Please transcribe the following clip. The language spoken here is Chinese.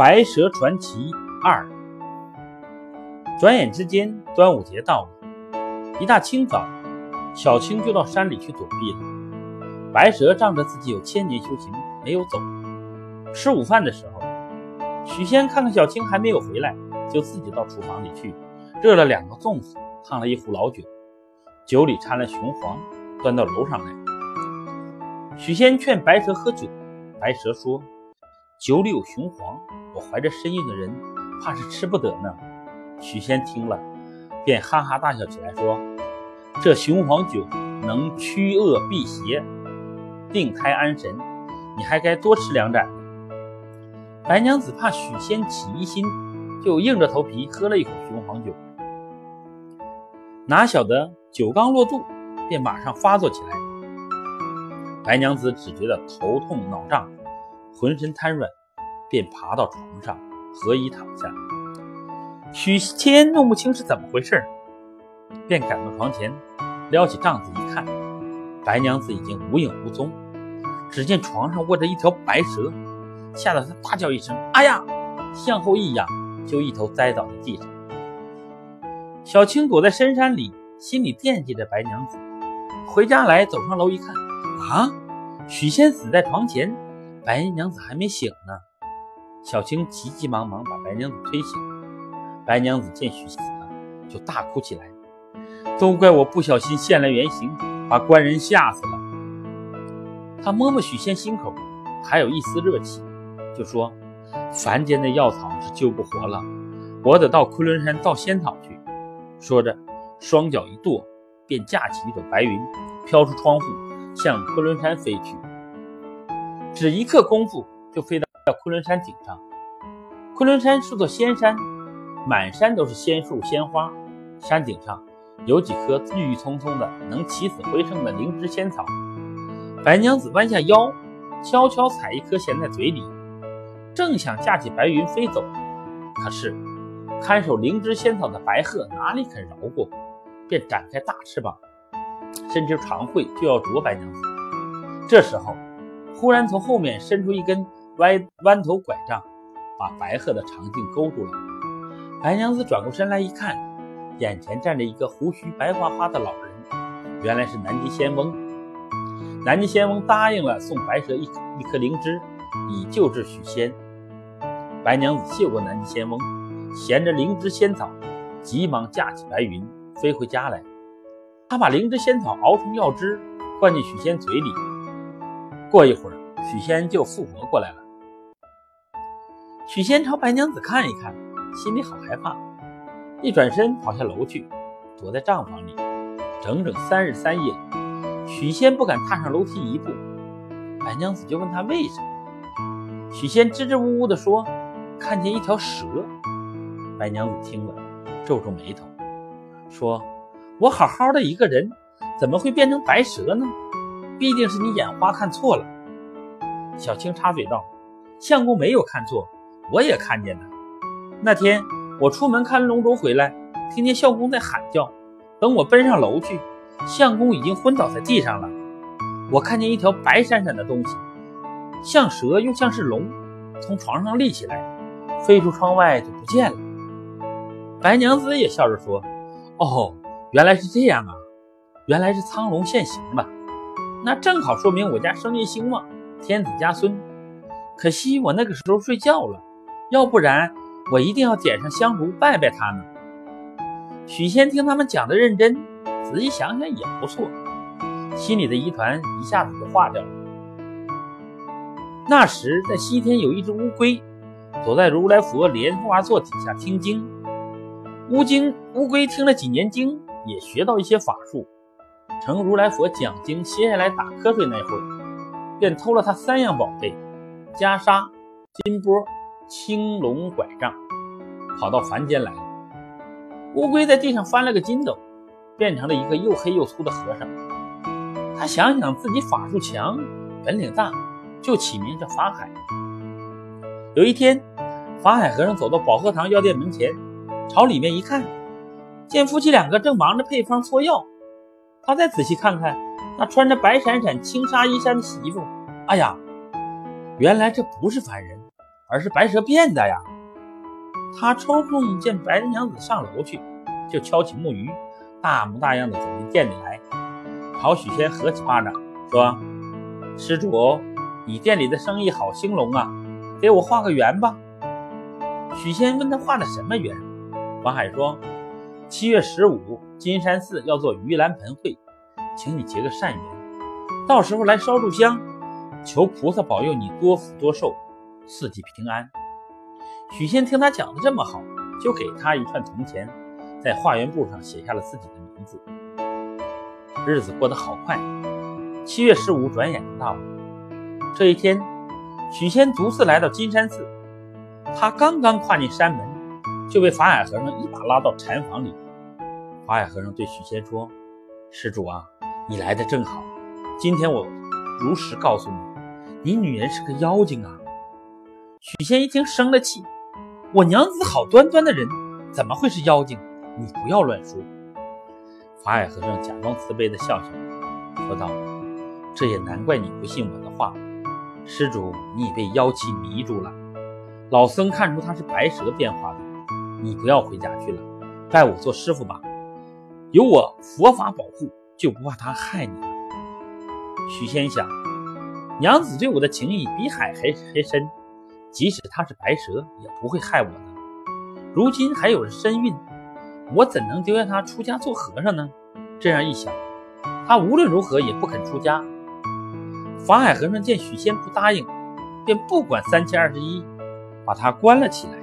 白蛇传奇二。转眼之间，端午节到了。一大清早，小青就到山里去躲避了。白蛇仗着自己有千年修行，没有走。吃午饭的时候，许仙看看小青还没有回来，就自己到厨房里去，热了两个粽子，烫了一壶老酒，酒里掺了雄黄，端到楼上来。许仙劝白蛇喝酒，白蛇说：“酒里有雄黄。”我怀着身孕的人，怕是吃不得呢。许仙听了，便哈哈大笑起来，说：“这雄黄酒能驱恶避邪，定胎安神，你还该多吃两盏。”白娘子怕许仙起疑心，就硬着头皮喝了一口雄黄酒。哪晓得酒刚落肚，便马上发作起来。白娘子只觉得头痛脑胀，浑身瘫软。便爬到床上，合衣躺下。许仙弄不清是怎么回事，便赶到床前，撩起帐子一看，白娘子已经无影无踪。只见床上卧着一条白蛇，吓得他大叫一声：“哎呀！”向后一仰，就一头栽倒在地上。小青躲在深山里，心里惦记着白娘子。回家来，走上楼一看，啊，许仙死在床前，白娘子还没醒呢。小青急急忙忙把白娘子推醒，白娘子见许仙死了，就大哭起来：“都怪我不小心现了原形，把官人吓死了。”她摸摸许仙心口，还有一丝热气，就说：“凡间的药草是救不活了，我得到昆仑山造仙草去。”说着，双脚一跺，便架起一朵白云，飘出窗户，向昆仑山飞去。只一刻功夫，就飞到。在昆仑山顶上，昆仑山是座仙山，满山都是仙树仙花。山顶上有几棵郁郁葱葱的、能起死回生的灵芝仙草。白娘子弯下腰，悄悄采一颗衔在嘴里，正想架起白云飞走，可是看守灵芝仙草的白鹤哪里肯饶过，便展开大翅膀，伸直长喙就要啄白娘子。这时候，忽然从后面伸出一根。歪弯头拐杖，把白鹤的长颈勾住了。白娘子转过身来一看，眼前站着一个胡须白花花的老人，原来是南极仙翁。南极仙翁答应了送白蛇一一颗灵芝，以救治许仙。白娘子谢过南极仙翁，衔着灵芝仙草，急忙架起白云飞回家来。她把灵芝仙草熬成药汁，灌进许仙嘴里。过一会儿，许仙就复活过来了。许仙朝白娘子看一看，心里好害怕，一转身跑下楼去，躲在帐房里。整整三日三夜，许仙不敢踏上楼梯一步。白娘子就问他为什么。许仙支支吾吾地说：“看见一条蛇。”白娘子听了，皱皱眉头，说：“我好好的一个人，怎么会变成白蛇呢？必定是你眼花看错了。”小青插嘴道：“相公没有看错。”我也看见了。那天我出门看龙舟回来，听见相公在喊叫。等我奔上楼去，相公已经昏倒在地上了。我看见一条白闪闪的东西，像蛇又像是龙，从床上立起来，飞出窗外就不见了。白娘子也笑着说：“哦，原来是这样啊！原来是苍龙现形了。那正好说明我家生意兴旺，天子加孙。可惜我那个时候睡觉了。”要不然我一定要点上香炉拜拜他呢。许仙听他们讲的认真，仔细想想也不错，心里的疑团一下子就化掉了。那时在西天有一只乌龟，躲在如来佛莲花座底下听经。乌经乌龟听了几年经，也学到一些法术，乘如来佛讲经歇下来打瞌睡那会儿，便偷了他三样宝贝：袈裟、金钵。青龙拐杖，跑到凡间来了。乌龟在地上翻了个筋斗，变成了一个又黑又粗的和尚。他想想自己法术强，本领大，就起名叫法海。有一天，法海和尚走到保和堂药店门前，朝里面一看，见夫妻两个正忙着配方搓药。他再仔细看看那穿着白闪闪青纱衣衫的媳妇，哎呀，原来这不是凡人。而是白蛇变的呀。他抽空见白娘子上楼去，就敲起木鱼，大模大样的走进店里来，朝许仙合起巴掌，说：“施主，你店里的生意好兴隆啊，给我画个圆吧。”许仙问他画的什么圆，法海说：“七月十五，金山寺要做盂兰盆会，请你结个善缘，到时候来烧柱香，求菩萨保佑你多福多寿，四季平安。”许仙听他讲的这么好，就给他一串铜钱，在化缘簿上写下了自己的名字。日子过得好快，七月十五转眼就到了。这一天，许仙独自来到金山寺。他刚刚跨进山门，就被法海和尚一把拉到禅房里。法海和尚对许仙说：“施主啊，你来的正好。今天我如实告诉你，你女人是个妖精啊！”许仙一听，生了气：“我娘子好端端的人，怎么会是妖精？你不要乱说。”法海和尚假装慈悲的笑笑，说道：“这也难怪你不信我的话。施主，你已被妖气迷住了。”老僧看出他是白蛇变化的，你不要回家去了，拜我做师傅吧。有我佛法保护，就不怕他害你了。许仙想，娘子对我的情谊比海还还深，即使她是白蛇，也不会害我的。如今还有着身孕，我怎能丢下她出家做和尚呢？这样一想，他无论如何也不肯出家。法海和尚见许仙不答应，便不管三七二十一。把他关了起来。